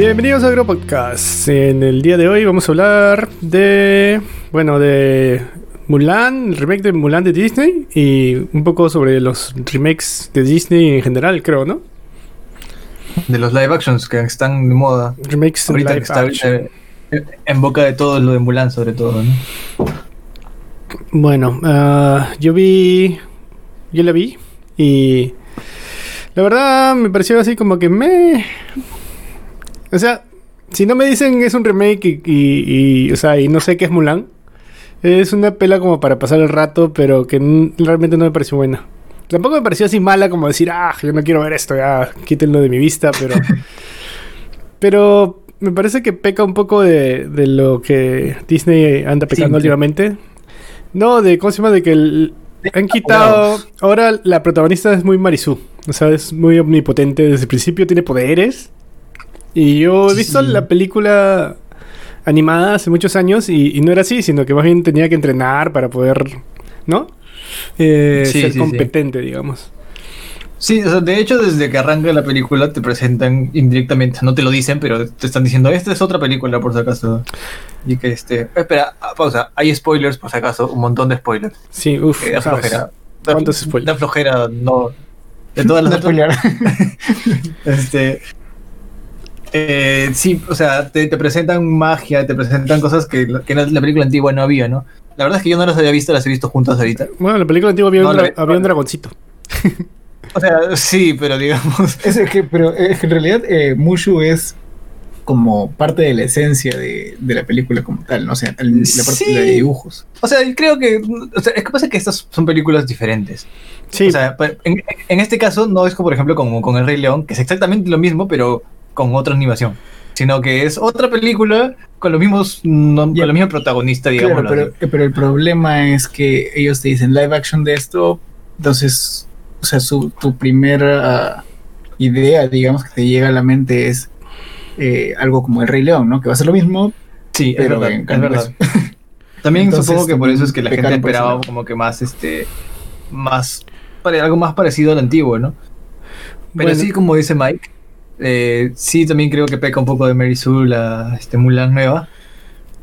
Bienvenidos a Agropodcast. En el día de hoy vamos a hablar de. Bueno, de Mulan, el remake de Mulan de Disney y un poco sobre los remakes de Disney en general, creo, ¿no? De los live actions que están de moda. Remakes Ahorita live que está en boca de todos lo de Mulan, sobre todo, ¿no? Bueno, ah, yo vi. Yo la vi y. La verdad me pareció así como que me. O sea, si no me dicen es un remake y, y- y, o sea, y no sé qué es Mulan, es una pela como para pasar el rato, pero que realmente no me pareció buena. Tampoco me pareció así mala como decir, ah, yo no quiero ver esto, ya, quítenlo de mi vista, pero. pero me parece que peca un poco de, de lo que Disney anda pecando últimamente. No, de cómo se llama, de que el- han quitado. Ahora la protagonista es muy Marisú. O sea, es muy omnipotente. Desde el principio tiene poderes. Y yo he visto Sí. la película animada hace muchos años y, y no era así, sino que más bien tenía que entrenar para poder, ¿no? Eh, Sí, ser sí, competente, digamos. Sí, o sea, de hecho, desde que arranca la película te presentan indirectamente, no te lo dicen, pero te están diciendo, esta es otra película, por si acaso. Y que este. Espera, ah, pausa. Hay spoilers, por si acaso, un montón de spoilers. Sí, uff. Eh, da flojera. Da- ¿Cuántos spoilers? Da flojera, no. De todas las spoilers. este. Eh, sí, o sea, te, te presentan magia, te presentan cosas que, que en la película antigua no había, ¿no? La verdad es que yo no las había visto, las he visto juntas ahorita. Bueno, en la película antigua había, No, un, la dra- vi- había un dragoncito. O sea, sí, pero digamos. Es que, pero es que en realidad eh, Mushu es como parte de la esencia de, de la película como tal, ¿no? O sea, el- la parte Sí. de dibujos. O sea, creo que. O sea, es que pasa que estas son películas diferentes. Sí, O sea, en, en este caso no es como, por ejemplo, como con El Rey León, que es exactamente lo mismo, pero con otra animación. Sino que es otra película con los mismos, no- con la misma protagonista, digamos. Claro, pero, pero el problema es que ellos te dicen live action de esto, entonces, o sea, su, tu primera idea, digamos, que te llega a la mente es eh, algo como El Rey León, ¿no? Que va a ser lo mismo, Sí, es pero verdad. en es verdad. También Entonces, supongo que por eso es que la gente esperaba como que más, este, más, algo más parecido al antiguo, ¿no? Pero Bueno. sí, como dice Mike, eh, sí también creo que peca un poco de Mary Sue, la este, Mulan nueva.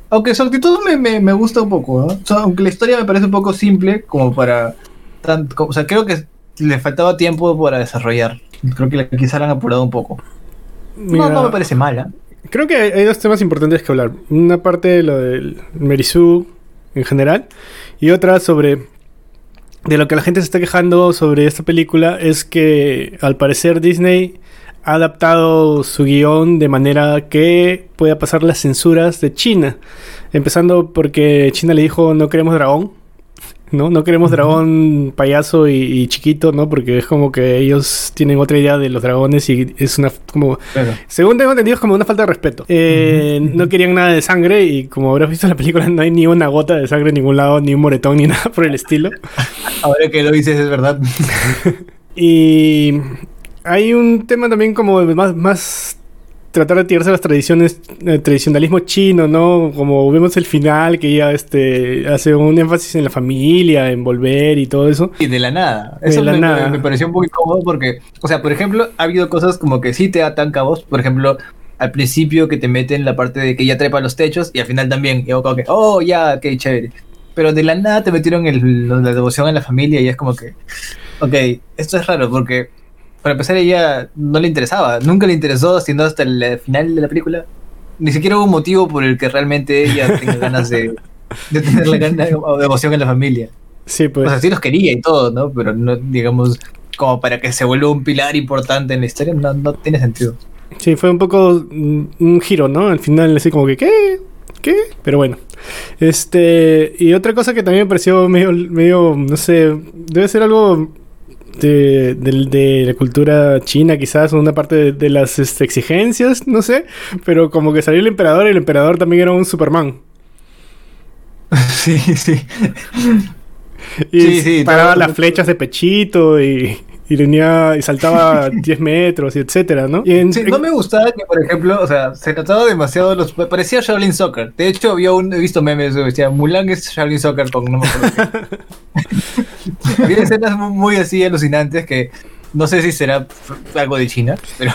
Aunque su actitud me, me, me gusta un poco, ¿no? O sea, aunque la historia me parece un poco simple como para... tan- como- o sea, creo que le faltaba tiempo para desarrollar. Creo que la, quizá la han apurado un poco. No, mira, no me parece mala. Creo que hay dos temas importantes que hablar. Una parte de lo del Merisú en general y otra sobre de lo que la gente se está quejando sobre esta película es que al parecer Disney ha adaptado su guion de manera que pueda pasar las censuras de China. Empezando porque China le dijo no queremos dragón. ¿no? No queremos dragón payaso y, y chiquito, ¿no? Porque es como que ellos tienen otra idea de los dragones y es una como Claro. según tengo entendido, es como una falta de respeto. Eh, No querían nada de sangre y como habrás visto en la película, no hay ni una gota de sangre en ningún lado, ni un moretón, ni nada por el estilo. Ahora que lo dices es verdad. Y hay un tema también como de más, más tratar de tirarse a las tradiciones, el tradicionalismo chino, ¿no? Como vemos el final, que ya este hace un énfasis en la familia, en volver y todo eso. Y de la nada. De Eso la me, nada. me- pareció un poco incómodo porque, o sea, por ejemplo, ha habido cosas como que sí te atan cabos. Por ejemplo, al principio que te meten la parte de que ya trepa los techos y al final también. Y como que, oh, ya, qué chévere. Pero de la nada te metieron el, la devoción a la familia y es como que, ok, esto es raro porque, para empezar, ella no le interesaba. Nunca le interesó, sino hasta el final de la película. Ni siquiera hubo un motivo por el que realmente ella tenga ganas de, de tener la gana o devoción a la familia. Sí, pues. O sea, sí los quería y todo, ¿no? Pero no, digamos, como para que se vuelva un pilar importante en la historia, no, no tiene sentido. Sí, fue un poco mm, un giro, ¿no? Al final, así como que, ¿qué? ¿Qué? Pero bueno. Este. Y otra cosa que también me pareció medio, medio no sé, debe ser algo de, la cultura china, quizás, una parte de, de las este, exigencias, no sé. Pero como que salió el emperador y el emperador también era un Superman. Sí, sí. Y Sí, sí, paraba todo- las flechas de pechito y, y tenía y saltaba 10 metros y etcétera, ¿no? Y en- Sí, no me gustaba que, por ejemplo, o sea, se trataba demasiado los... Parecía Shaolin Soccer. De hecho, había un, he visto memes que decía, Mulan es Shaolin Soccer con no me acuerdo qué". Había escenas mu- muy así alucinantes que no sé si será algo de China, pero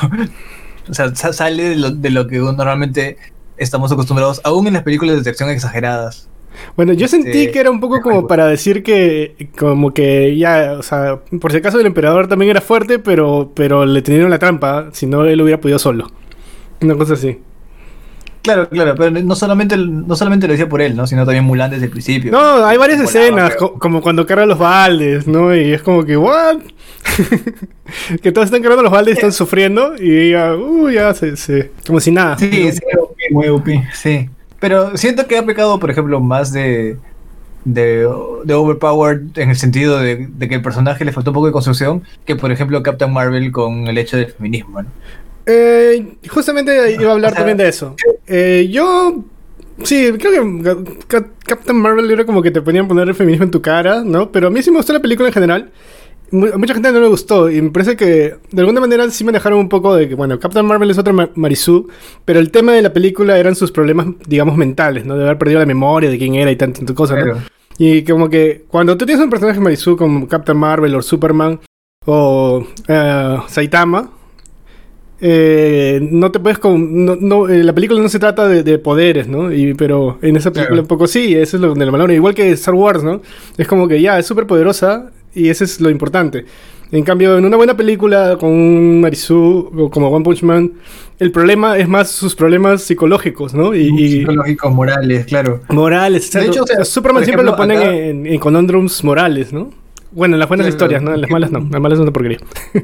O sea, sa- sale de lo, de lo que normalmente estamos acostumbrados, aún en las películas de acción exageradas. Bueno, yo sentí que era un poco como para decir que, como que ya, o sea, por si acaso el emperador también era fuerte, pero, pero le tenieron la trampa, si no él hubiera podido solo. Una cosa así. Claro, claro, pero no solamente, no solamente lo decía por él, ¿no? Sino también Mulan desde el principio. No, hay varias Volaba, escenas, co- como cuando cargan los baldes, ¿no? Y es como que, ¿what? que todos están cargando los baldes y están sufriendo, y ella, uh, ya se, se- como si nada. Sí, sí, Muy OP. sí. Pero siento que ha pecado, por ejemplo, más de, de, de overpowered en el sentido de, de que el personaje le faltó un poco de construcción que, por ejemplo, Captain Marvel con el hecho del feminismo, ¿no? Eh, justamente iba a hablar O sea, también de eso. Eh, yo. Sí, creo que Ca- Ca- Captain Marvel era como que te ponían poner el feminismo en tu cara, ¿no? Pero a mí sí me gustó la película en general. Mucha gente no le gustó y me parece que de alguna manera sí me dejaron un poco de que, bueno, Captain Marvel es otra Ma- Marisú, pero el tema de la película eran sus problemas, digamos, mentales, ¿no? De haber perdido la memoria de quién era y tantas cosas, ¿no? Claro. Y como que cuando tú tienes un personaje Marisú como Captain Marvel o Superman o eh, Saitama, eh, no te puedes con, no, no, eh, la película no se trata de, de poderes, ¿no? Y, pero en esa película Claro. un poco sí, eso es lo de la malona. Igual que Star Wars, ¿no? Es como que ya, es súper poderosa y eso es lo importante. En cambio, en una buena película con un Marisu o como One Punch Man, el problema es más sus problemas psicológicos, ¿no? Y, y Psicológicos, morales, claro. morales. De hecho, o sea, Superman siempre lo ponen acá- en, en conundrums morales, ¿no? Bueno, en las buenas Claro, historias, ¿no? En las malas no. Las malas es una porquería.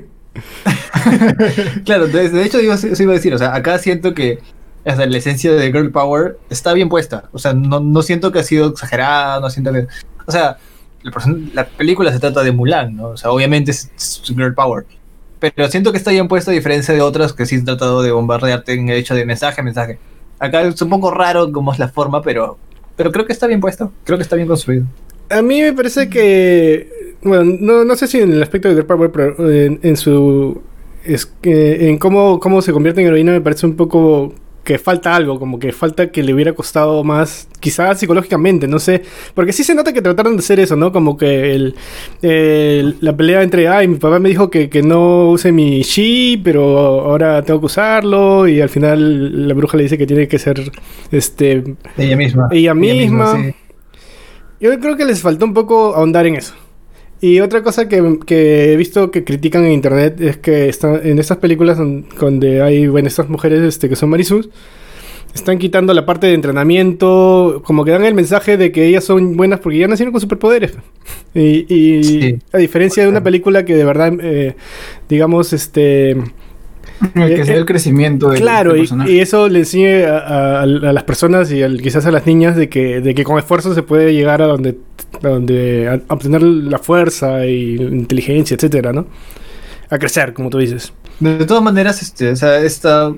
Claro, de, de hecho, yo iba a decir, o sea, acá siento que sea, la esencia de Girl Power está bien puesta. O sea, no, no siento que ha sido exagerada, no siento que. O sea, la, película se trata de Mulan, ¿no? O sea, obviamente es, es Girl Power. Pero siento que está bien puesta a diferencia de otras que sí han tratado de bombardearte en el hecho de mensaje, mensaje. Acá es un poco raro como es la forma, pero, pero creo que está bien puesto. Creo que está bien construido. A mí me parece que. Bueno, no, no sé si en el aspecto de Girl Power, pero en, en su. Es que en cómo, cómo se convierte en heroína me parece un poco que falta algo, como que falta que le hubiera costado más, quizás psicológicamente, no sé, porque sí se nota que trataron de hacer eso, ¿no? Como que el, el- la pelea entre, ay, mi papá me dijo que, que no use mi chi, pero ahora tengo que usarlo, y al final la bruja le dice que tiene que ser, este, Ella misma. Ella misma. sí. yo creo que les faltó un poco ahondar en eso. Y otra cosa que, que he visto que critican en internet es que están, en estas películas don- donde hay, bueno, estas mujeres este, que son Marisus, están quitando la parte de entrenamiento, como que dan el mensaje de que ellas son buenas porque ya nacieron con superpoderes. Y, y Sí. a diferencia de una película que de verdad, eh, digamos, este... El que se ve el crecimiento del, Claro, del y, personaje. y eso le enseñe a, a- a las personas y al- quizás a las niñas de que, de que con esfuerzo se puede llegar a donde, donde obtener la fuerza y la inteligencia, etcétera, ¿no? A crecer, como tú dices. De todas maneras, este, o sea, esta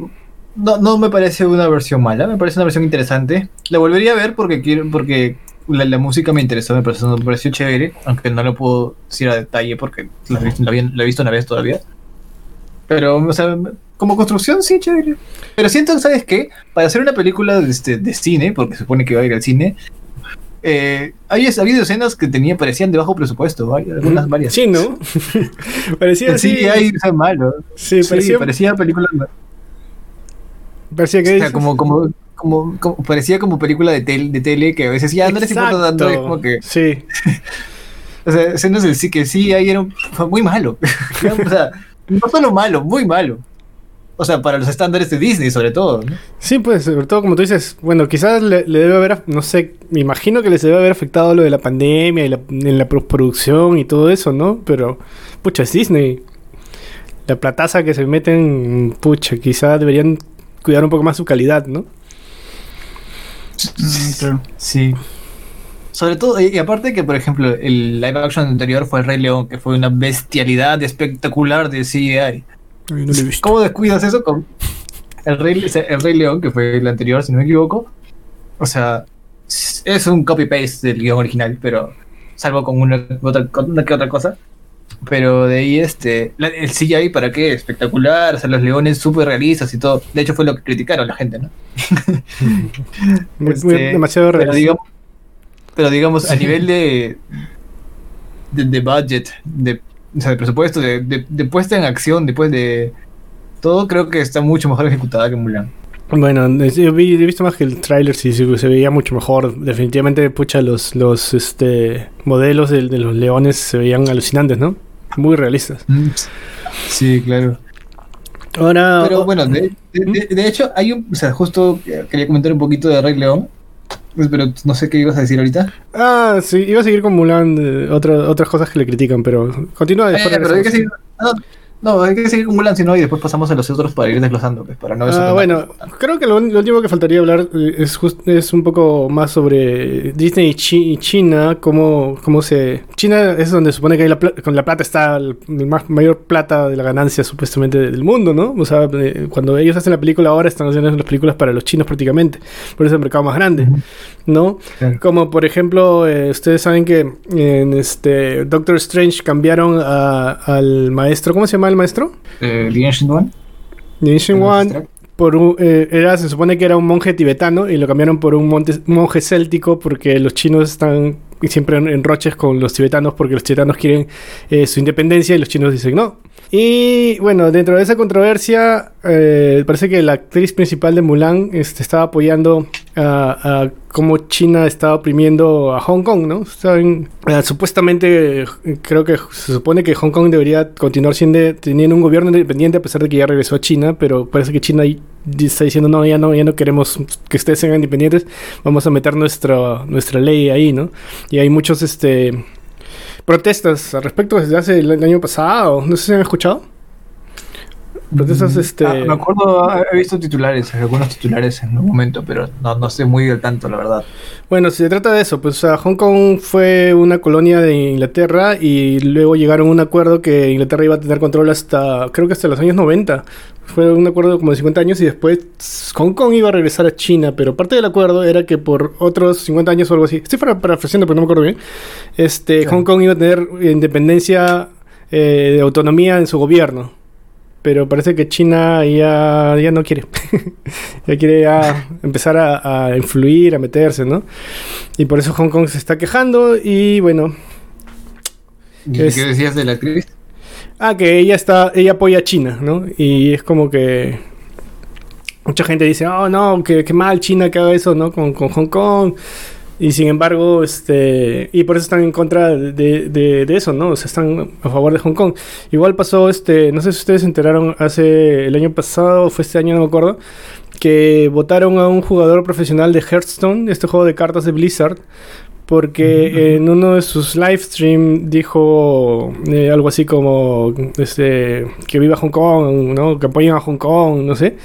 no, no me parece una versión mala, me parece una versión interesante. La volvería a ver porque quiero, porque la, la música me interesó, me pareció, me pareció chévere, aunque no lo puedo decir a detalle porque la, la la he visto una vez todavía. Pero, o sea, como construcción, sí, chévere. Pero siento, ¿sabes qué? Para hacer una película de, este, de cine, porque se supone que va a ir al cine, eh, hay, ha habido escenas que tenían, parecían de bajo presupuesto, algunas varias. Sí, ¿no? parecía así. Sí, hay, o sea, malo. Sí, Sí, parecía, parecía película parecía que O sea, como, como, como, como- parecía como película de, tel- de tele que a veces ya no les importa tanto, es como que, Sí. o sea, escenas del sí que sí, ahí era un- fue muy malo. o sea, no solo malo, muy malo. O sea, para los estándares de Disney, sobre todo. ¿no? Sí, pues, sobre todo como tú dices, bueno, quizás le, le debe haber, no sé, me imagino que les debe haber afectado lo de la pandemia y la, en la postproducción y todo eso, ¿no? Pero, pucha, es Disney. La plataza que se meten, pucha, quizás deberían cuidar un poco más su calidad, ¿no? Mm, claro. Sí. Sobre todo, y y aparte que, por ejemplo, el live action anterior fue El Rey León, que fue una bestialidad espectacular de CGI. No lo he visto. ¿Cómo descuidas eso con el Rey, el Rey León, que fue el anterior, si no me equivoco? O sea, es un copy-paste del guion original, pero salvo con una, otra, con una que otra cosa. Pero de ahí, este, la- el CGI, ¿para qué? Espectacular, o sea, los leones súper realistas y todo. De hecho, fue lo que criticaron la gente, ¿no? Muy- Este, muy- demasiado pero realista. digamos, pero digamos, a nivel de, de, de budget, de, o sea, de presupuesto, de, de- de puesta en acción, después de, todo creo que está mucho mejor ejecutada que Mulan. Bueno, yo vi- he visto más que el tráiler, sí, sí, se veía mucho mejor. Definitivamente, pucha, los, los este, modelos de, de los leones se veían alucinantes, ¿no? Muy realistas. Sí, claro. Ahora, Pero bueno, de, de- de- de hecho, hay un. O sea, justo eh, quería comentar un poquito de Rey León. Pues, Pero no sé qué ibas a decir ahorita. ah, sí, iba a seguir con Mulan, eh, otra- otras cosas que le critican, pero continúa Eh, después. pero hay que seguir. No, no, hay que seguir con Mulan, si no, y después pasamos a los otros para ir desglosando, pues, para no Ah, bueno, creo que lo, lo último que faltaría hablar eh, es, just- es un poco más sobre Disney y, Chi- y China, cómo, cómo se... China es donde supone que hay la con la plata está más, mayor plata de la ganancia supuestamente del mundo, ¿no? O sea, eh, cuando ellos hacen la película ahora están haciendo las películas para los chinos prácticamente, por eso es el mercado más grande, ¿no? Claro. Como por ejemplo, eh, ustedes saben que en este Doctor Strange cambiaron a- al maestro, ¿cómo se llama el maestro? Eh, The Ancient One. The Ancient One por un- eh, era se supone que era un monje tibetano y lo cambiaron por un monte- monje céltico porque los chinos están siempre en, en roches con los tibetanos porque los tibetanos quieren eh, su independencia y los chinos dicen no. Y bueno, dentro de esa controversia, eh, parece que la actriz principal de Mulan este, estaba apoyando a, cómo China estaba oprimiendo a Hong Kong, ¿no? Eh, supuestamente, eh, creo que se supone que Hong Kong debería continuar siendo, teniendo un gobierno independiente a pesar de que ya regresó a China, pero parece que China está diciendo, no, ya no, ya no queremos que ustedes sean independientes, vamos a meter nuestra, nuestra ley ahí, ¿no? Y hay muchos, este protestas al respecto desde hace el año pasado. No sé si han escuchado. Este. Ah, me acuerdo, he visto titulares, algunos titulares en un momento, pero no, no estoy muy al tanto, la verdad. Bueno, se trata de eso. Pues o sea, Hong Kong fue una colonia de Inglaterra y luego llegaron a un acuerdo que Inglaterra iba a tener control hasta, creo que hasta los años 90. Fue un acuerdo como de 50 años y después Hong Kong iba a regresar a China, pero parte del acuerdo era que por otros 50 años o algo así, estoy para- parafraseando pero no me acuerdo bien, este. Hong Kong iba a tener independencia eh, de autonomía en su gobierno. Pero parece que China ya, ya no quiere. ya quiere ya empezar a, a influir, a meterse, ¿no? Y por eso Hong Kong se está quejando y bueno. ¿Y Es- ¿Qué decías de la actriz? Ah, que ella está, ella apoya a China, ¿no? Y es como que mucha gente dice, oh no, que mal China que haga eso, ¿no? Con, con Hong Kong. Y sin embargo, este, y por eso están en contra de, de- de eso, ¿no? O sea, están a favor de Hong Kong. Igual pasó, este, no sé si ustedes se enteraron hace el año pasado, o fue este año, no me acuerdo, que votaron a un jugador profesional de Hearthstone, este juego de cartas de Blizzard, porque en uno de sus live stream dijo eh, algo así como este que viva Hong Kong, ¿no? Que apoyen a Hong Kong, no sé.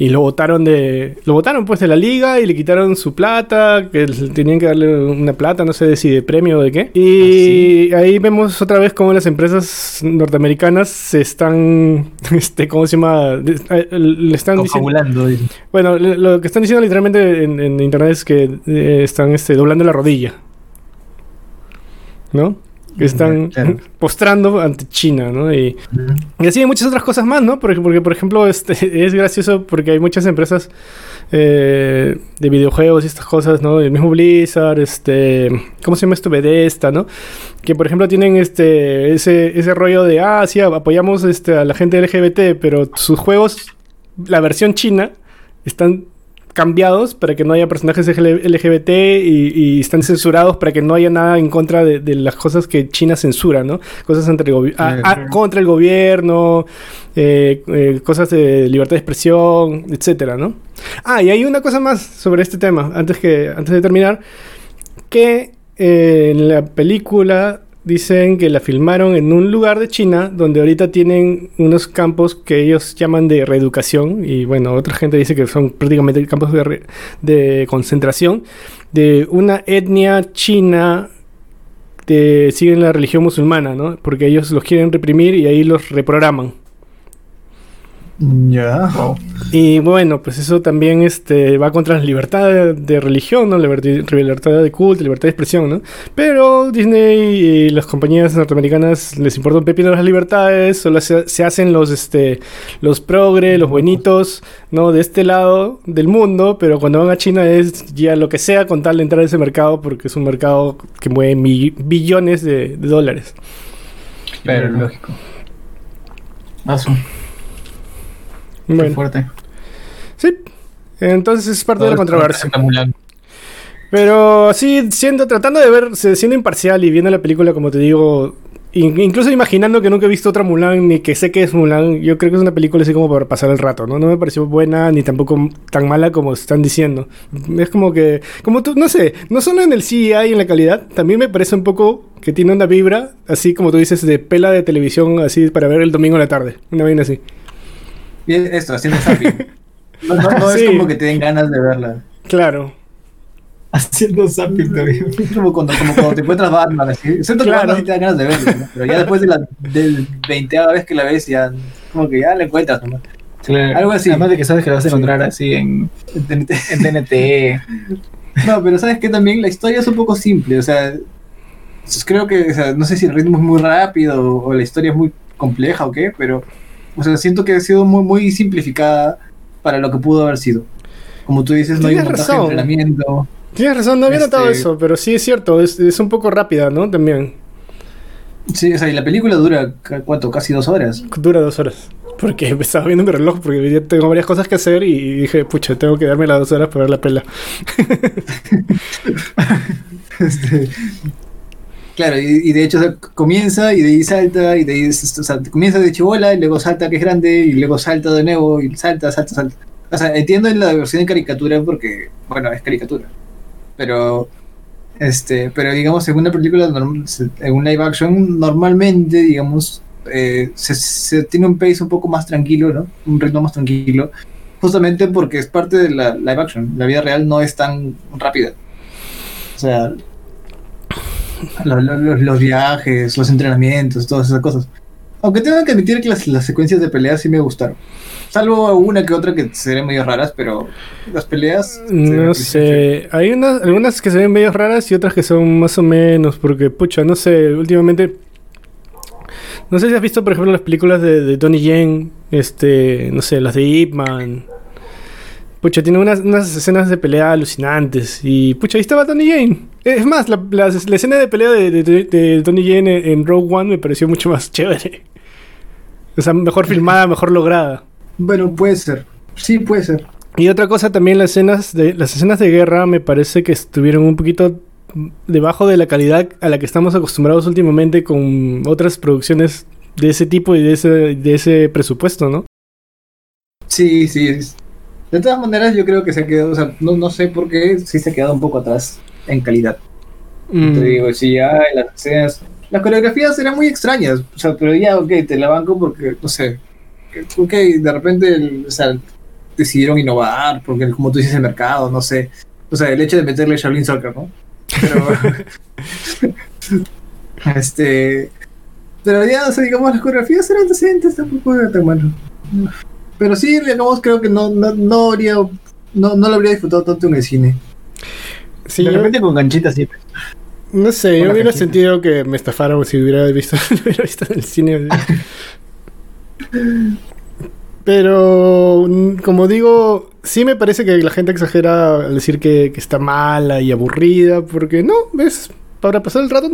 Y lo votaron de lo votaron pues de la liga y le quitaron su plata, que tenían que darle una plata, no sé si de premio o de qué. Y ahí vemos otra vez cómo las empresas norteamericanas se están este cómo se llama le están diciendo Confabulando. bueno, lo que están diciendo literalmente en, en internet es que eh, están este, doblando la rodilla. ¿No? Que están Claro. postrando ante China, ¿no? Y, y así hay muchas otras cosas más, ¿no? Porque, porque por ejemplo, este, es gracioso porque hay muchas empresas eh, de videojuegos y estas cosas, ¿no? El mismo Blizzard, este... ¿Cómo se llama esto? Bethesda, ¿no? Que por ejemplo tienen este ese, ese rollo de, ah, sí, apoyamos este, a la gente LGBT, pero sus juegos, la versión china, están cambiados para que no haya personajes LGBT y, y están censurados para que no haya nada en contra de, de las cosas que China censura, ¿no? Cosas entre el contra el gobierno, eh, eh, cosas de libertad de expresión, etcétera, ¿no? Ah, y hay una cosa más sobre este tema, antes, que, antes de terminar, que eh, en la película dicen que la filmaron en un lugar de China donde ahorita tienen unos campos que ellos llaman de reeducación y bueno, otra gente dice que son prácticamente campos de, re- de concentración de una etnia china que siguen la religión musulmana, ¿no? Porque ellos los quieren reprimir y ahí los reprograman. Ya. Y bueno, pues eso también este, va contra la libertad de, de religión, ¿no? Libertad, libertad de culto, libertad de expresión, ¿no? Pero Disney y las compañías norteamericanas les importa un pepino las libertades, solo se, se hacen los, este, los progre, los buenitos, ¿no? De este lado del mundo, pero cuando van a China es ya lo que sea con tal de entrar a ese mercado porque es un mercado que mueve mi- billones de, de dólares. Pero lógico. Paso. Bueno, fuerte. sí. Entonces es parte de la controversia. Pero así, siendo, tratando de ver, siendo imparcial y viendo la película, como te digo, in- incluso imaginando que nunca he visto otra Mulan, ni que sé que es Mulan, yo creo que es una película así como para pasar el rato, ¿no? No me pareció buena, ni tampoco tan mala como están diciendo. Es como que, como tú, no sé, no solo en el CGI y en la calidad, también me parece un poco que tiene una vibra, así como tú dices, de pela de televisión, así para ver el domingo en la tarde, una vaina así. Esto, haciendo zapping. No, no, no Sí. es como que te den ganas de verla. Claro. Haciendo zapping todavía. Es como cuando, como cuando te encuentras Batman, así. Excepto que Claro. Batman sí te dan ganas de verla, ¿no? Pero ya después de la del 20 vez que la ves, ya como que ya la encuentras, ¿no? Claro. Algo así. Además de que sabes que la vas a encontrar así en, en TNT. No, pero sabes que también la historia es un poco simple, o sea, creo que, o sea, no sé si el ritmo es muy rápido o la historia es muy compleja o qué, pero, o sea, siento que ha sido muy, muy simplificada para lo que pudo haber sido. Como tú dices, no hay un montaje de entrenamiento. Tienes razón, no había Este- notado eso, pero sí es cierto, es, es un poco rápida, ¿no? También. Sí, o sea, y la película dura, ¿cuánto? Casi dos horas. Dura dos horas. Porque estaba viendo mi reloj, porque ya tengo varias cosas que hacer y dije, pucha, tengo que darme las dos horas para ver la pela. Este, claro, y, de hecho comienza y de ahí salta, y de ahí, comienza de chibola, y luego salta que es grande, y luego salta de nuevo, y salta, salta, salta. O sea, entiendo en la versión de caricatura porque, bueno, es caricatura. Pero, este, pero digamos, en una película, en un live action, normalmente, digamos, eh, se, se tiene un pace un poco más tranquilo, ¿no? Un ritmo más tranquilo. Justamente porque es parte de la live action. La vida real no es tan rápida. O sea, lo- lo- los, los viajes, los entrenamientos, todas esas cosas. Aunque tengo que admitir que las, las secuencias de peleas sí me gustaron. Salvo una que otra que serían medio raras, pero las peleas... se No ven sé, hay unas, algunas que se ven medio raras y otras que son más o menos, porque, pucha, no sé, últimamente... No sé si has visto, por ejemplo, las películas de, de Tony Yen, este, no sé, las de Ip Man. Pucha, tiene unas, unas escenas de pelea alucinantes. Y pucha, ahí estaba Tony Yen. Es más, la, la- la escena de pelea de, de- de- de Tony Yen en, en Rogue One me pareció mucho más chévere. O sea, mejor filmada, mejor lograda. Bueno, puede ser. Sí, puede ser. Y otra cosa también las escenas de las escenas de guerra me parece que estuvieron un poquito debajo de la calidad a la que estamos acostumbrados últimamente con otras producciones de ese tipo y de ese de ese presupuesto, ¿no? Sí, sí. De todas maneras, yo creo que se ha quedado, o sea, no, no sé por qué, sí se ha quedado un poco atrás en calidad. Mm, Te digo, sí, ya las escenas, las coreografías eran muy extrañas, o sea, pero ya, ok, te la banco porque, no sé, ok, de repente, o sea, decidieron innovar, porque como tú dices, el mercado, no sé, o sea, el hecho de meterle Shaolin Soccer, ¿no? Pero, este, pero ya, o sea, digamos, las coreografías eran decentes, tampoco era tan malo. Pero sí, digamos, creo que no, no, no habría, no, no lo habría disfrutado tanto en el cine. Sí, de repente con ganchitas sí. no sé, yo hubiera sentido que me estafaron si hubiera visto, hubiera visto en el cine. Pero, como digo, sí me parece que la gente exagera al decir que, que está mala y aburrida, porque no, es para pasar el rato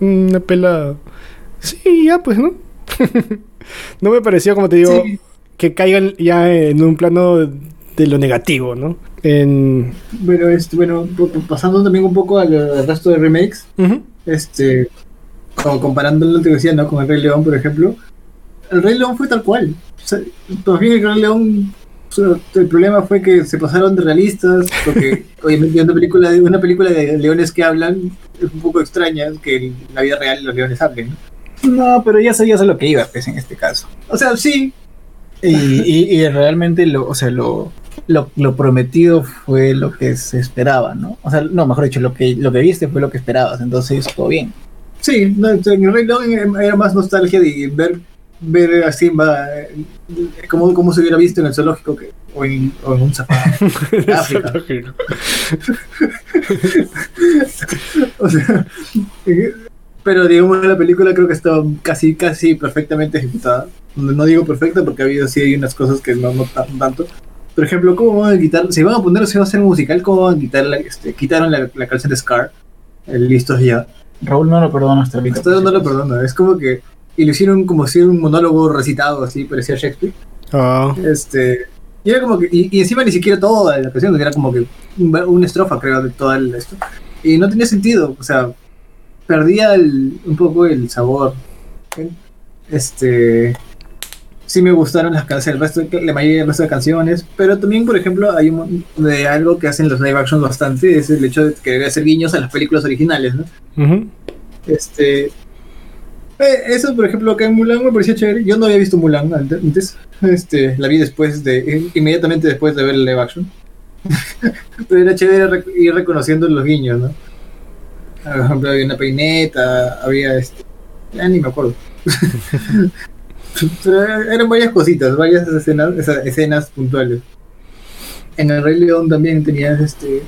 una pela... Sí, ya pues, ¿no? no me pareció, como te digo, Sí. que caigan ya en un plano de lo negativo, ¿no? En... Bueno, este, bueno, pasando también un poco al, al resto de remakes, este, como comparando lo que decía, ¿no? Con el Rey León, por ejemplo, el Rey León fue tal cual. O sea, el Rey León, o sea, el problema fue que se pasaron de realistas, porque obviamente una película, de, una película de leones que hablan es un poco extraña que en la vida real los leones hablen. ¿no? No, pero ya sabías a lo que iba, pues, en este caso. O sea, sí, Y, y, y realmente lo, o sea, lo, lo, lo prometido fue lo que se esperaba, ¿no? O sea, no, mejor dicho, lo que, lo que viste fue lo que esperabas, entonces todo bien. sí, no, en el Rey León era más nostalgia de ver ver a Simba eh, como, como se hubiera visto en el zoológico que, o, en, o en un safari. África. O sea, eh, pero digamos la película creo que estaba casi casi perfectamente ejecutada. No digo perfecta porque ha habido sí hay unas cosas que no, no tan- tanto. Por ejemplo, ¿cómo van a quitar? Si van a poner, si van a hacer un musical, ¿cómo van a quitar la, este, quitaron la, la canción de Scar? El listos ya. Raúl no lo perdona hasta ahorita. Hasta no lo perdono. Es como que y lo hicieron como si era un monólogo recitado así, parecía Shakespeare. Ah, Este. Y era como que. Y, y encima ni siquiera toda la canción, era como que un- una estrofa, creo, de toda el esto. Y no tenía sentido, o sea, perdía el- un poco el sabor. Este. Sí me gustaron las canciones, el resto, de- la mayoría del resto de canciones, pero también, por ejemplo, hay un, de algo que hacen los live action bastante, es el hecho de querer hacer guiños a las películas originales, ¿no? Este. eh, Eso, por ejemplo, acá en Mulan me parecía chévere. Yo no había visto Mulan antes. Este, la vi después de. eh, inmediatamente después de ver el live action. Pero era chévere rec- ir reconociendo los guiños, ¿no? Por ejemplo, había una peineta, había este. Ya ni me acuerdo. Pero eran varias cositas, varias escenas, escenas puntuales. En el Rey León también tenías este.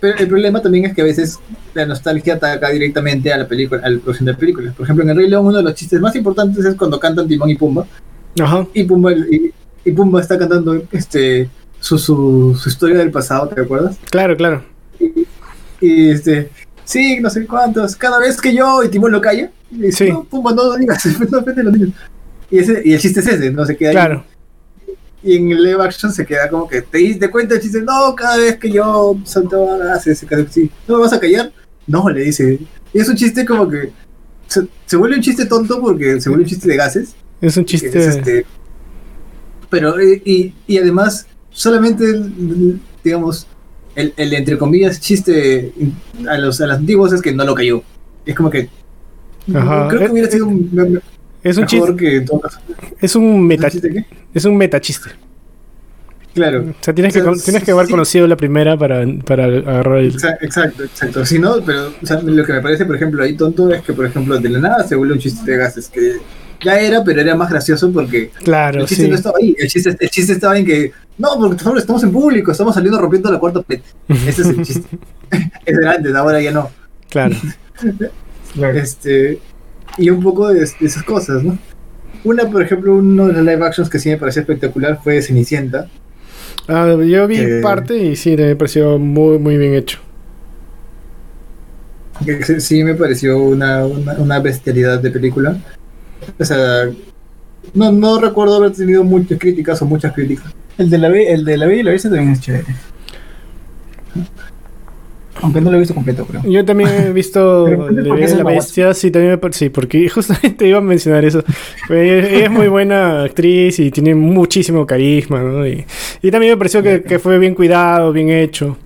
Pero el problema también es que a veces la nostalgia ataca directamente a la película, a la producción de películas. Por ejemplo, en el Rey León uno de los chistes más importantes es cuando cantan Timón y Pumba. Ajá. Y Pumba, y, y Pumba está cantando este su, su, su historia del pasado, ¿te acuerdas? Claro, claro. Y este, sí, no sé cuántos, cada vez que yo y Timón lo calla, y dice, Sí. no, Pumba, no lo digas, no a los niños. Y, ese, y el chiste es ese, no se queda ahí. Claro. Y en el live action se queda como que te diste cuenta el chiste, no, cada vez que yo salto hace ese cada sí. ¿No me vas a callar? No, le dice. Y es un chiste como que se, se vuelve un chiste tonto porque se vuelve un chiste de gases. Es un chiste. es, este, pero, eh, y, y además, solamente, el- digamos, el, el entre comillas chiste a los, a los antiguos es que no lo cayó. Es como que. Ajá. Creo que hubiera sido un- me- Es un chiste. que. Es un meta. ¿Un chiste qué? Es un metachiste. Claro. O sea, tienes que, O sea, con- tienes que haber sí. conocido la primera para, para agarrar el. Exa- Exacto, exacto. Si no, pero o sea, lo que me parece, por ejemplo, ahí tonto es que, por ejemplo, de la nada se vuelve un chiste de gases, que ya era, pero era más gracioso porque Claro, el chiste sí. no estaba ahí. El chiste, el chiste estaba en que, no, porque estamos en público, estamos saliendo rompiendo la cuarta pared. Ese es el chiste. Era antes, ahora ya no. Claro. Este, y un poco de, de esas cosas, ¿no? Una, por ejemplo, uno de los live actions que sí me pareció espectacular fue Cenicienta. Ah, yo vi Que- parte y sí, me pareció muy, muy bien hecho. que sí- me pareció una, una, una bestialidad de película. O sea, no, no recuerdo haber tenido muchas críticas o muchas críticas. El de la, Be- el de la Bella y la Bestia también es chévere. Aunque no lo he visto completo, creo. Yo también he visto Pero, Le ¿por qué Bella y es la Bestia, sí, también me sí, porque justamente iba a mencionar eso. Ella, ella es muy buena actriz y tiene muchísimo carisma, ¿no? Y, y también me pareció que, que fue bien cuidado, bien hecho.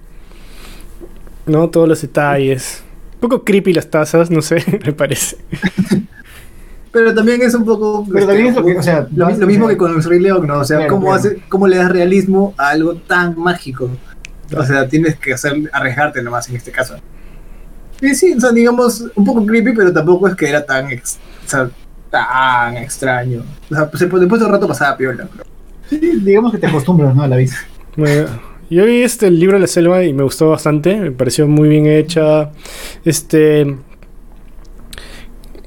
¿No? Todos los detalles. Un poco creepy las tazas, no sé, me parece. Pero también es un poco. Pero también es lo que- o sea, lo, mismo que con el Rey León, ¿no? O sea, Claro, ¿cómo, claro. hace, ¿cómo le das realismo a algo tan mágico? O sea, tienes que hacer, arriesgarte nomás en este caso. Y sí, o sea, digamos, un poco creepy, pero tampoco es que era tan, ex- o sea, tan extraño. O sea, pues, después de un rato pasaba piola. pero- Sí, digamos que te acostumbras, ¿no? A la. Bueno, yo vi este el libro de la selva y me gustó bastante, me pareció muy bien hecha. Este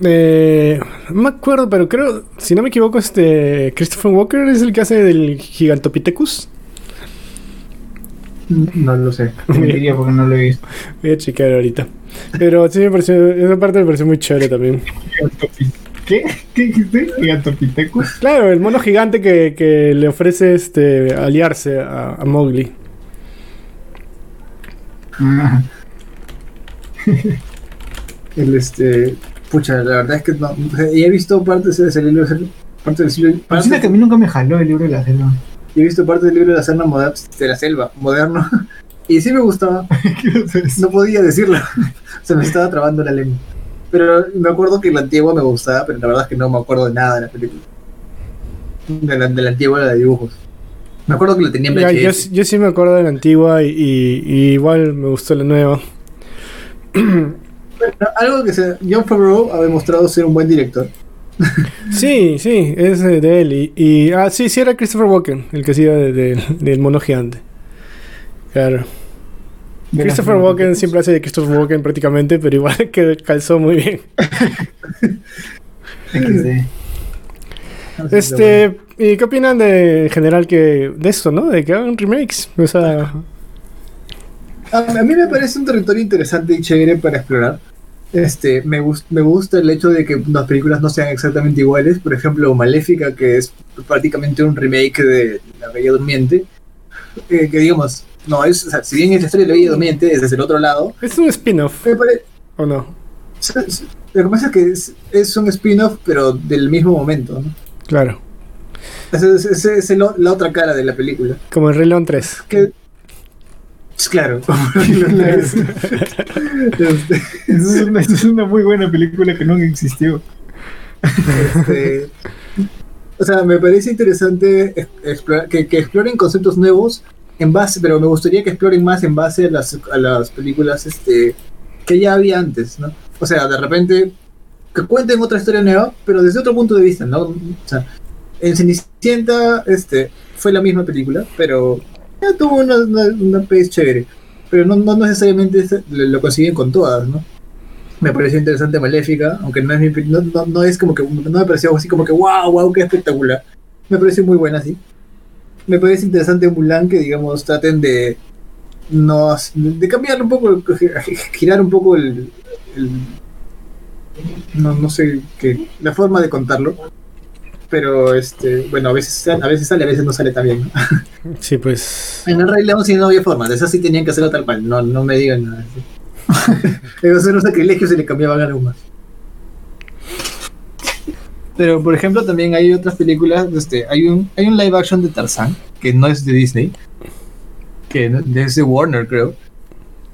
eh, no me acuerdo, pero creo, si no me equivoco, este Christopher Walker es el que hace del Gigantopithecus. No lo sé. Te mentiría porque no lo he visto. Voy a checar ahorita. Pero sí me pareció, esa parte me pareció muy chévere también. ¿Qué? ¿Qué dijiste? ¿Gigantopithecus? Claro, el mono gigante que, que le ofrece este aliarse a, a Mowgli. Ajá. El este. Pucha, la verdad es que no. he visto partes de ese libro. Parte del siento que a mí nunca me jaló el libro de la selva. Y he visto parte del libro de la selva moderna, de la selva moderno. Y sí me gustaba. No podía decirlo. Se me estaba trabando la lengua. Pero me acuerdo que la antigua me gustaba, pero la verdad es que no me acuerdo de nada de la película. De la, de la antigua, la de dibujos. Me acuerdo que la tenía en Ya, yo, VHS. yo sí me acuerdo de la antigua y, y- y igual me gustó la nueva. Bueno, algo que se, John Favreau ha demostrado ser un buen director. Sí, sí, es de, él. Y, y- ah, sí, sí, era Christopher Walken, el que hacía de- de- del mono gigante. Claro. De Christopher Walken siempre hace de Christopher Walken prácticamente, pero igual que calzó muy bien. Este, ¿y qué opinan de en general que de esto, no? De que hagan remakes. O sea, A, a mí me parece un territorio interesante y chévere para explorar. Este, me, gus- me gusta el hecho de que las películas no sean exactamente iguales. Por ejemplo, Maléfica, que es prácticamente un remake de La Bella Durmiente. eh, que digamos, no es, o sea, si bien es la historia de La Bella Durmiente, es desde el otro lado. Es un spin-off, ¿o no? Lo que pasa es que es, es un spin-off, pero del mismo momento, ¿no? Claro. Esa es, la otra cara de la película. Como el Rey León 3. Que, pues claro, como lo es. Este, es, una, es una muy buena película que nunca existió. Este, o sea, me parece interesante explorar- que, que exploren conceptos nuevos en base, pero me gustaría que exploren más en base a las, a las películas este, que ya había antes, ¿no? O sea, de repente que cuenten otra historia nueva, pero desde otro punto de vista, ¿no? O sea, en Cenicienta este, fue la misma película, pero tuvo una, una, pace chévere, pero no, no necesariamente es- lo consiguen con todas, ¿no? me pareció interesante Maléfica, aunque no es, mi, no, no, no es como que no me pareció así como que wow, wow, qué espectacular. Me pareció muy buena, sí. Me parece interesante Mulan que digamos traten de no de cambiar un poco, girar un poco el- no, no sé qué, la forma de contarlo. Pero este, bueno, a veces sale- a veces sale, a veces no sale tan bien. ¿no? Sí, pues. En el Rey León sí no había forma, de esas sí tenían que hacerlo tal cual, no, no me digan nada. Iba a ser un sacrilegio si le cambiaban algo más. Pero por ejemplo también hay otras películas, este, hay un, hay un live action de Tarzán, que no es de Disney, que es de Warner creo,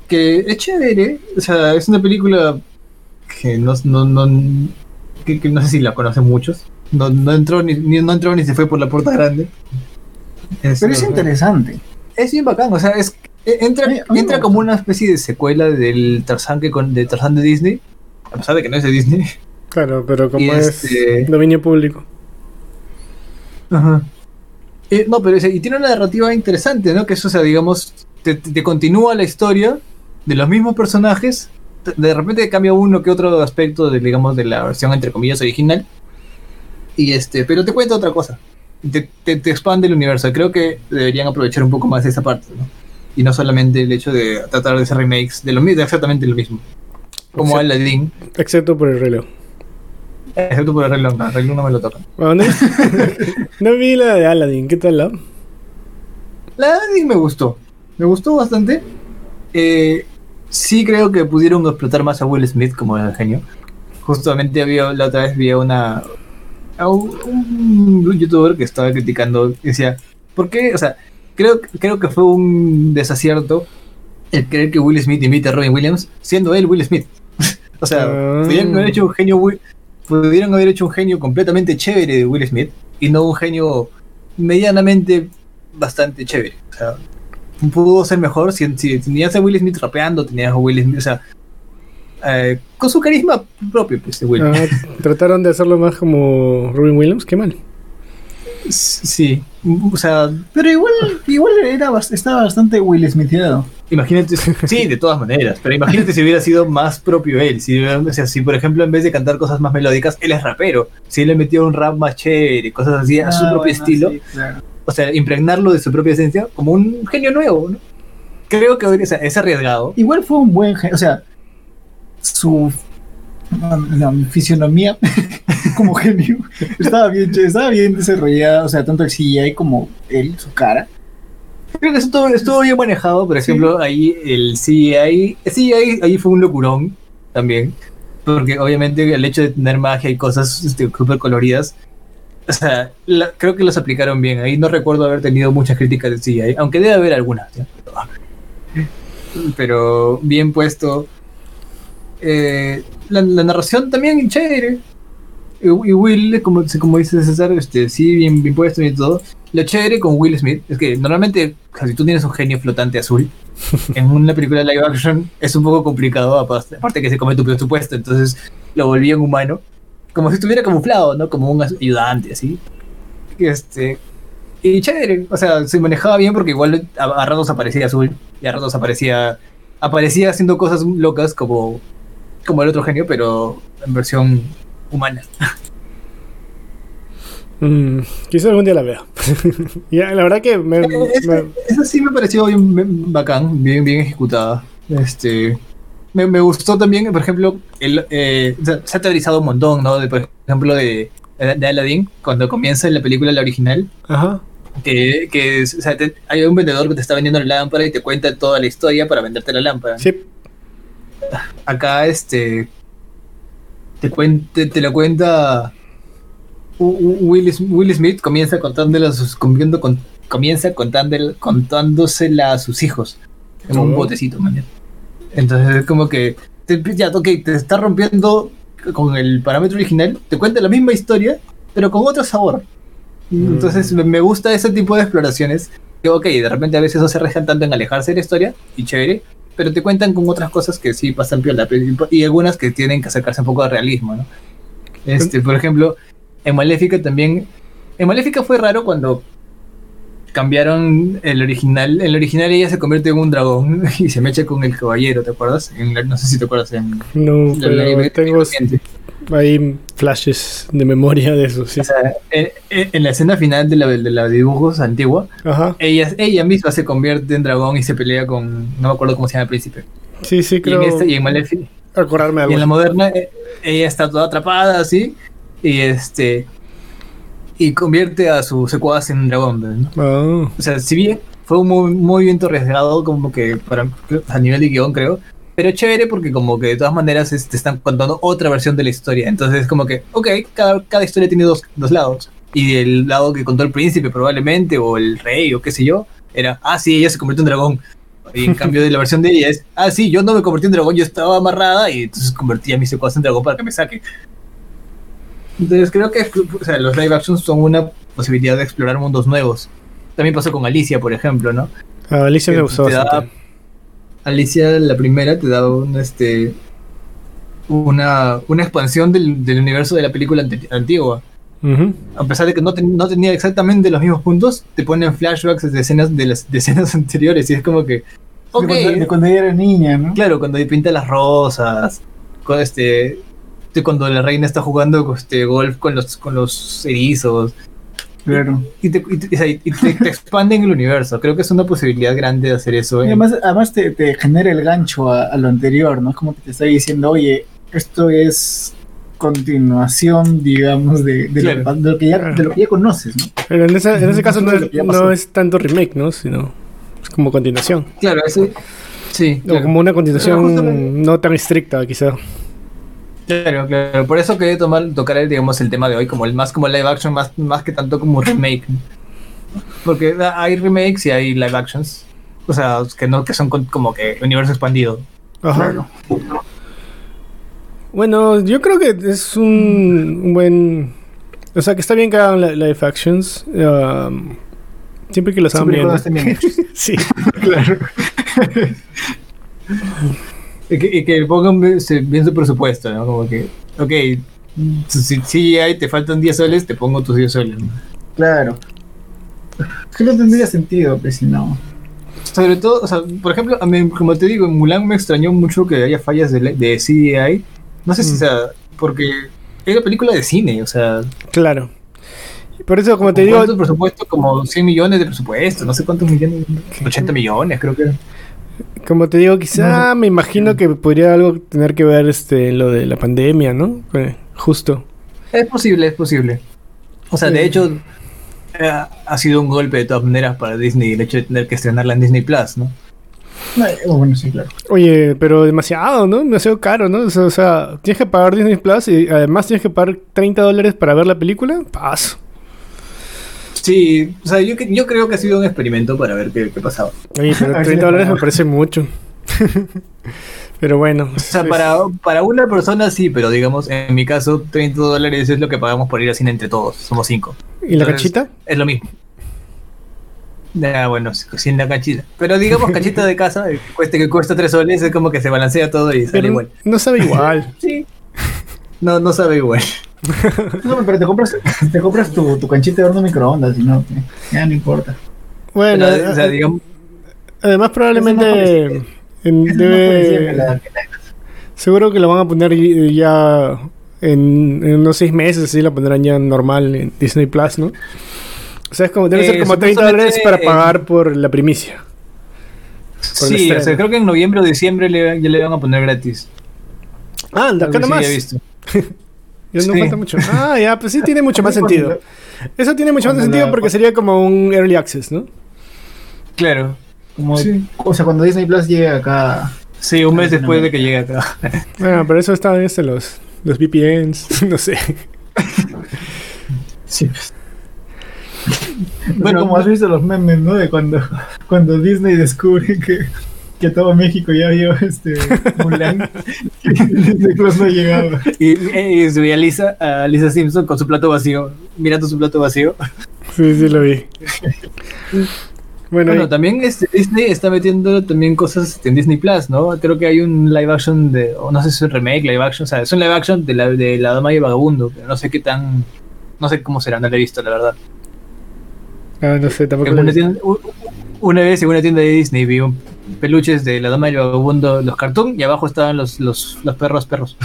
que es chévere, o sea, es una película que no, no, no, que, que no sé si la conocen muchos, no, no entró ni, ni- no entró ni se fue por la puerta grande. Es- Pero es interesante. es bien bacán, o sea, es e- entra, A mí- a mí me entra como una especie de secuela del Tarzán que con de Tarzán de Disney, a pesar de que no es de Disney. Claro, pero como es este- dominio público. Ajá. Eh, no, pero y tiene una narrativa interesante, ¿no? Que eso, o sea, digamos, te, te- continúa la historia de los mismos personajes. de- De repente cambia uno que otro aspecto de, digamos, de la versión entre comillas original. Y este, pero te cuenta otra cosa. Te, te- te expande el universo. Creo que deberían aprovechar un poco más esa parte, ¿no? Y no solamente el hecho de tratar de hacer remakes de lo mismo, de exactamente lo mismo. Como. Aladdin, Excepto por el reloj. excepto por el reloj, no, el reloj no me lo. Bueno, no, no vi la de Aladdin, ¿qué tal la? La de Aladdin me gustó. Me gustó bastante. Eh, sí creo que pudieron explotar más a Will Smith como el genio. Justamente había, la otra vez vi una a un, un youtuber que estaba criticando, decía, ¿por qué? O sea, creo, creo que fue un desacierto el creer que Will Smith imita a Robin Williams, siendo él Will Smith. o sea, Ah. pudieron haber hecho un genio pudieron haber hecho un genio completamente chévere de Will Smith y no un genio medianamente bastante chévere. O sea, pudo ser mejor si, si tenías a Will Smith rapeando, tenías a Will Smith, o sea, eh, con su carisma propio, pues, de Will. Ah, trataron de hacerlo más como Robin Williams, qué mal. Sí, o sea, Pero igual, igual era, estaba bastante Will Smithiado. imagínate, sí, de todas maneras, pero imagínate si hubiera sido más propio él, si, o sea, si por ejemplo en vez de cantar cosas más melódicas, él es rapero, si él le metió un rap más chévere, cosas así, a su Ah, propio bueno, estilo, sí, claro. o sea, impregnarlo de su propia esencia como un genio nuevo, ¿no? Creo que o sea, es arriesgado. Igual fue un buen genio, o sea, su la fisionomía como genio estaba bien, estaba bien desarrollada, o sea, tanto el CGI como él, su cara. Creo que estuvo, estuvo bien manejado, por ejemplo, ahí el CGI, el CGI ahí fue un locurón también, porque obviamente el hecho de tener magia y cosas este, súper coloridas, o sea, la- creo que los aplicaron bien, ahí no recuerdo haber tenido muchas críticas del CGI, aunque debe haber algunas, pero bien puesto. Eh, la, la narración también chévere. Y, y Will, como, como dice César, este, sí, bien, bien puesto y todo. Lo chévere con Will Smith es que normalmente, si tú tienes un genio flotante azul, en una película de live action es un poco complicado, aparte aparte que se come tu presupuesto, entonces lo volvían humano, como si estuviera camuflado, ¿no? Como un ayudante, así. Este, y chévere, o sea, se manejaba bien porque igual a, a ratos aparecía azul y a ratos aparecía, aparecía haciendo cosas locas como, como el otro genio, pero en versión humana. Mm, quizá algún día la vea. ya, la verdad que me, me- Esa sí me pareció bien, bien bacán, bien, bien ejecutada. Este, me, me gustó también, por ejemplo, el, eh, se ha teorizado un montón, ¿no? De, por ejemplo, de, de Aladdin, cuando comienza la película, la original, Ajá. que, que es- o sea, te- hay un vendedor que te está vendiendo la lámpara y te cuenta toda la historia para venderte la lámpara. Sí. Acá, este, te, cuente, te lo cuenta Will, Sm- Will Smith, comienza contándole a sus, comiendo con- comienza contándole, contándosela a sus hijos en un Oh. botecito. Entonces es como que, te, ya, ok, te está rompiendo con el parámetro original, te cuenta la misma historia, pero con otro sabor. Entonces me- me gusta ese tipo de exploraciones. Que, ok, de repente a veces no se arriesgan tanto en alejarse de la historia, y chévere, pero te cuentan con otras cosas que sí pasan piola, y algunas que tienen que acercarse un poco al realismo, ¿no? Este, por ejemplo, en Maléfica también. En Maléfica fue raro cuando cambiaron el original. El original ella se convierte en un dragón y se mecha con el caballero, ¿te acuerdas? En la- no sé si te acuerdas. En, No, pero tengo ahí flashes de memoria de eso, sí. O sea, en, la escena final de la, de la dibujos antigua, Ajá. ella, ella misma se convierte en dragón y se pelea con. No me acuerdo cómo se llama el príncipe. Sí, sí, Y en, creo esta, y en Maléfica. acordarme de Y en la algo. moderna, eh, ella está toda atrapada así. Y este. Y convierte a su secuaz en dragón, ¿ves, ¿no? Ah, O sea, si bien fue un movi- movimiento arriesgado, como que para, a nivel de guion, creo. Pero chévere porque como que de todas maneras es- te están contando otra versión de la historia. Entonces es como que, ok, cada, cada historia tiene dos, dos lados. Y el lado que contó el príncipe probablemente, o el rey, o qué sé yo, era, ah, sí, ella se convirtió en dragón. Y en cambio de la versión de ella es, ah, sí, yo no me convertí en dragón, yo estaba amarrada y entonces convertí a mi secuaz en dragón para que me saque. Entonces creo que o sea, los live actions son una posibilidad de explorar mundos nuevos. También pasó con Alicia, por ejemplo, ¿no? a Alicia me gustó te da- bastante. Alicia, la primera, te da un, este, una, una expansión del, del universo de la película ante- antigua. A pesar de que no, ten- no tenía exactamente los mismos puntos, te ponen flashbacks de escenas de las de escenas anteriores y es como que... De Ok, cuando, de cuando ella era niña, ¿no? claro, cuando pinta las rosas, cuando, este, de cuando la reina está jugando este, golf con los, con los erizos, Claro. y te, y te- y te- te expanden el universo. Creo que es una posibilidad grande de hacer eso. Y además, además te, te genera el gancho a, a lo anterior, ¿no? Es como que te está diciendo, oye, esto es continuación, digamos, de, de, Claro. lo, de lo que ya, de lo que ya conoces, ¿no? Pero en, esa- en ese caso no es, no tanto remake, ¿no? Sino es como continuación. Claro, ese, sí. O claro. como una continuación no tan estricta, quizá. Claro, claro. Por eso quería tomar, tocar el, digamos, el tema de hoy como el más como live action, más, más que tanto como remake. Porque hay remakes y hay live actions. O sea, que no, que son con- como que universo expandido. Ajá. Bueno, yo creo que es un, un buen. O sea, que está bien que hagan li- live actions. um, siempre que los hagan Siempre y bien. Sí. Claro. Y que, y que pongan bien su presupuesto, ¿no? Como que, ok, si, si hay, te faltan 10 soles, te pongo tus 10 soles. ¿no? Claro. Que no tendría sentido, pues si no. Sobre todo, o sea, por ejemplo, a mí, como te digo, en Mulan me extrañó mucho que haya fallas de, de CGI. No sé si Mm. sea, porque es una película de cine, o sea, Claro. Por eso, como te ¿con digo, ¿cuánto presupuesto? Como 100 millones de presupuesto, no sé cuántos millones, 80 millones creo que era. Como te digo, quizá me imagino que podría algo tener que ver este lo de la pandemia, ¿no? Eh, Justo. Es posible, es posible. O sea, de hecho, eh, ha sido un golpe de todas maneras para Disney el hecho de tener que estrenarla en Disney Plus, ¿no? No, eh, bueno, sí, claro. Oye, pero demasiado, ¿no? Demasiado caro, ¿no? O sea, o sea, tienes que pagar Disney Plus y además tienes que pagar 30 dólares para ver la película. Paso. Sí, o sea, yo, que- yo creo que ha sido un experimento para ver qué, qué pasaba. Oye, pero A ver si 30 le dólares me parece mucho. pero bueno. O sea, es- para, para una persona sí, pero digamos, en mi caso, 30 dólares es lo que pagamos por ir al cine entre todos. Somos cinco. ¿Y la entonces- cachita? Es lo mismo. Ah, bueno, sin la cachita. Pero digamos, cachita de casa, eh, cueste que cuesta 3 soles, es como que se balancea todo y sale Pero igual. no sabe igual. Sí. No, no sabe igual. No, pero te compras, te compras tu, tu canchita de horno microondas y no, eh, ya no importa. Bueno, Pero, o sea, eh, digamos, además probablemente en- que debe, la- que la- seguro que lo van a poner y- ya en, en unos 6 meses, así lo pondrán ya normal en Disney Plus, ¿no? O sea, es como, debe Eh, ser como 30 supuestamente, dólares para eh, pagar por la primicia. Por Sí, o sea, creo que en noviembre o diciembre le, ya le van a poner gratis. Ah, de acá nomás. he Ya no Sí. falta mucho. Ah, ya, pues sí tiene mucho más sentido. Eso tiene mucho más sentido la- porque sería como un early access, ¿no? Claro. Como, Sí. O sea, cuando Disney Plus llegue acá. Sí, un mes después de que llegue acá. Bueno, pero eso está desde los, los VPNs, no sé. Sí. pues. Bueno, Bueno, como has visto los memes, ¿no? De cuando, cuando Disney descubre que, que todo México ya vio este Mulan, y Disney Plus no ha llegado. Y, y se ve a Lisa, a Lisa Simpson con su plato vacío, mirando su plato vacío. Sí, sí lo vi. Bueno, Bueno, y- también este, Disney está metiendo también cosas este, en Disney Plus, ¿no? Creo que hay un live action de, o no sé si es un remake, live action, o sea, es un live action de la, de la Dama y el Vagabundo, pero no sé qué tan, no sé cómo será, no lo he visto, la verdad. ah, no sé, tampoco tienda- una vez en una tienda de Disney vi un peluches de la Dama y el Vagabundo, los cartoon, y abajo estaban los, los, los perros perros.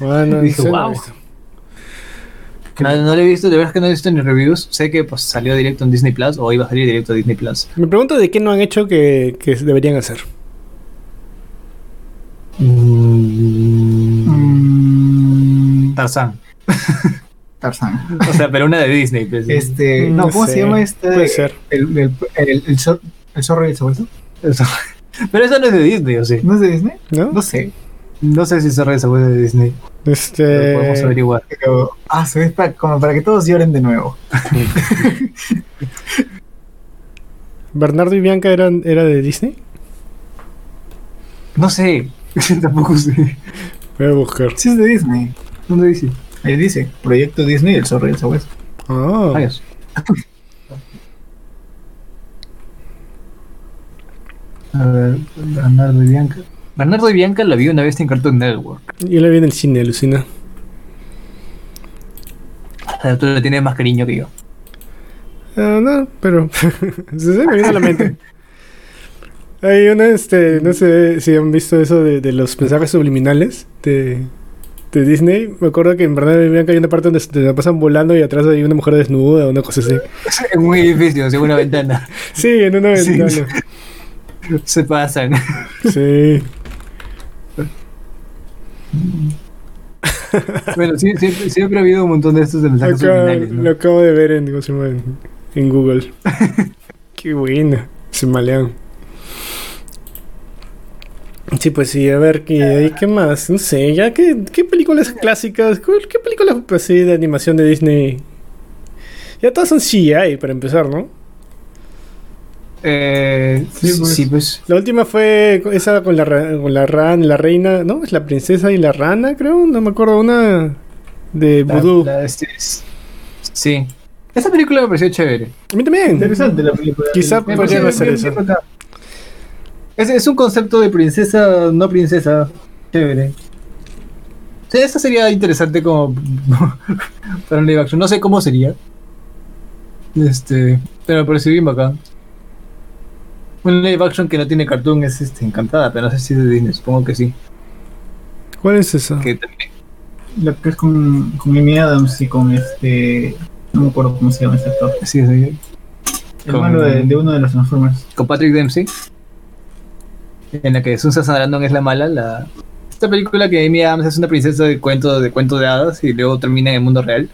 Ah, no, Dije, wow. visto. No, no lo he visto, de verdad que no he visto ni reviews. Sé que pues salió directo en Disney Plus o iba a salir directo a Disney Plus. Me pregunto de qué no han hecho que, que deberían hacer. Mm, Tarzán. Tarzán. O sea, pero una de Disney. pues. Este, Mm, no, no ¿cómo sé. se llama este? Puede ser. El, el, el, el, zor- el zorro y el sabueso. Eso. Pero esa no es de Disney, ¿o sí? ¿No es de Disney? ¿No? No sé. No sé si se esa es de Disney. Pero podemos Este. averiguar. Pero, ah, se ve para, como para que todos lloren de nuevo. ¿Bernardo y Bianca eran, era de Disney? No sé. Tampoco sé. Voy a buscar. Sí, es de Disney. ¿Dónde dice? Ahí dice, Proyecto Disney, el zorro y el sabueso. Ah, Adiós. A ver, Bernardo y Bianca. Bernardo y Bianca la vi una vez en Cartoon Network. yo la vi en el cine, alucina. O sea, tú le tienes más cariño que yo. Ah, no, pero se se me viene a la mente. Hay una, este, no sé si han visto eso de, de los mensajes subliminales de, de Disney. Me acuerdo que en verdad en Bianca hay una parte donde se te la pasan volando y atrás hay una mujer desnuda o una cosa así. En un edificio, en una ventana. Sí, en una Sí. Se pasan. Sí. Bueno, sí, siempre, siempre ha habido un montón de estos de mensajes subliminales, ¿no? Lo acabo de ver en, Google. Qué buena. Se malean. Sí, pues sí, a ver, ¿qué, ¿qué más? No sé, ya, ¿qué, qué películas clásicas? ¿Cuál- ¿Qué películas así de animación de Disney? Ya todas son CGI, para empezar, ¿no? Eh, Sí, sí, pues. pues. La última fue esa con la, con la ran, la reina, ¿no? Es la princesa y la rana, creo. No me acuerdo, una de la- vudú. la- este, es- sí. Esa película me pareció chévere. A mí también. Interesante la película. Quizá pareció hacer eso. Es, es un concepto de princesa, no princesa. Chévere. Sí, esa sería interesante como para un live action. No sé cómo sería. Este, pero me pareció bien bacán. Un live action que no tiene cartoon es este, encantada, pero no sé si es de Disney, supongo que sí. ¿Cuál es esa? Que también- Lo que es con, con Amy Adams y con este. No me acuerdo cómo se llama ese actor. sí, sí, El malo de, de uno de los Transformers. con Patrick Dempsey, en la que Susan Sarandon es la mala, la esta película que Amy Adams es una princesa de cuento de cuento de hadas y luego termina en el mundo real.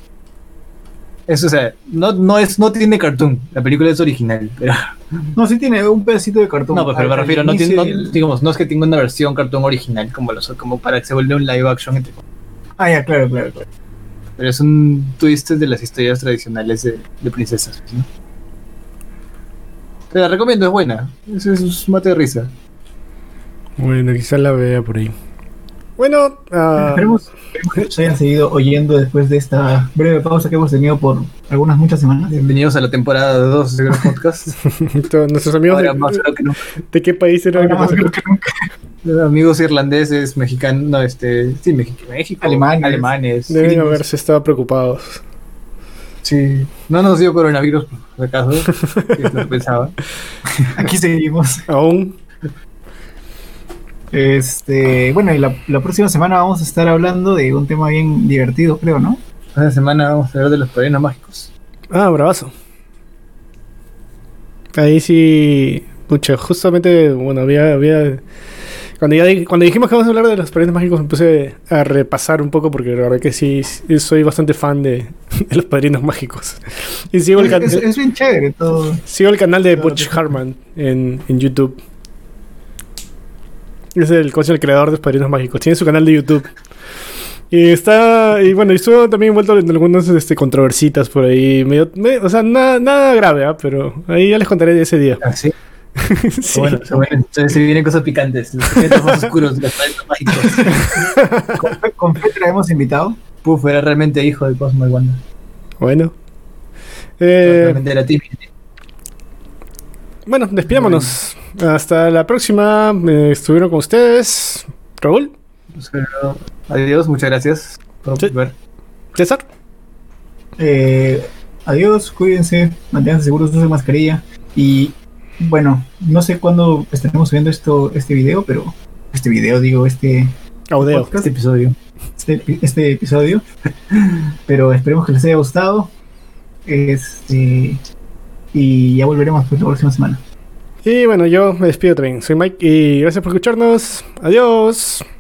Eso, o sea, no, no es, no tiene cartoon, la película es original, pero No, sí tiene un pedacito de cartón. no, pues, pero me refiero, no, tiene, no, digamos, no es que tenga una versión cartoon original como los como para que se vuelva un live action, entre- Ah, ya, claro, claro, claro. pero es un twist de las historias tradicionales de, de princesas. ¿no? Te la recomiendo, es buena, es, es un mate de risa. Bueno, quizá la vea por ahí. Bueno, ah, Esperemos, esperemos que nos hayan seguido oyendo después de esta breve pausa que hemos tenido por algunas muchas semanas. Bienvenidos a la temporada 2 de Gran Podcast. todos nuestros amigos Ahora de, más creo que nunca. ¿de qué país eran? Ahora más creo que nunca. Amigos irlandeses, mexicanos, no, este, sí, México, México Alemanes. alemanes. Deben gringos. haberse estado preocupados. Sí, no nos dio coronavirus, por si acaso, que pensaba. Aquí seguimos. Aún. Este, bueno, y la, la próxima semana vamos a estar hablando de un tema bien divertido, creo, ¿no? Esta semana vamos a hablar de los padrinos mágicos. Ah, bravazo. Ahí sí Pucha, justamente, bueno, había, había cuando, ya, cuando dijimos que vamos a hablar de los padrinos mágicos, me puse a repasar un poco porque la verdad que sí, soy bastante fan de, de los padrinos mágicos. Y sigo el, Es, can- es- es bien chévere todo. sigo el canal de Butch en, en YouTube. Es el, ¿cómo se llama? el creador de los padrinos mágicos. Tiene su canal de YouTube. Y está. Y bueno, y estuvo también envuelto en algunas este, controversitas por ahí. medio- o sea, nada, nada grave, ¿ah? pero ahí ya les contaré de ese día. Así. Sí. Bueno, bueno, entonces se vienen cosas picantes. Los más oscuros, los mágicos. Con, Petra hemos invitado. Puf, era realmente hijo de Cosmo y Wanda. Bueno. Eh, realmente era Timmy. Bueno, despidámonos. Hasta la próxima. Eh, estuvieron con ustedes. Raúl, Pero, Adiós, muchas gracias por Sí. ver. César. Eh, adiós, cuídense, manténganse seguros, usen mascarilla. Y bueno, no sé cuándo estaremos subiendo esto, este video, pero este video, digo, este, Audeo. podcast, Este episodio. este, este episodio. pero esperemos que les haya gustado. Este, y ya volveremos pues, la próxima semana. Y bueno, yo me despido también. Soy Mike y gracias por escucharnos. Adiós.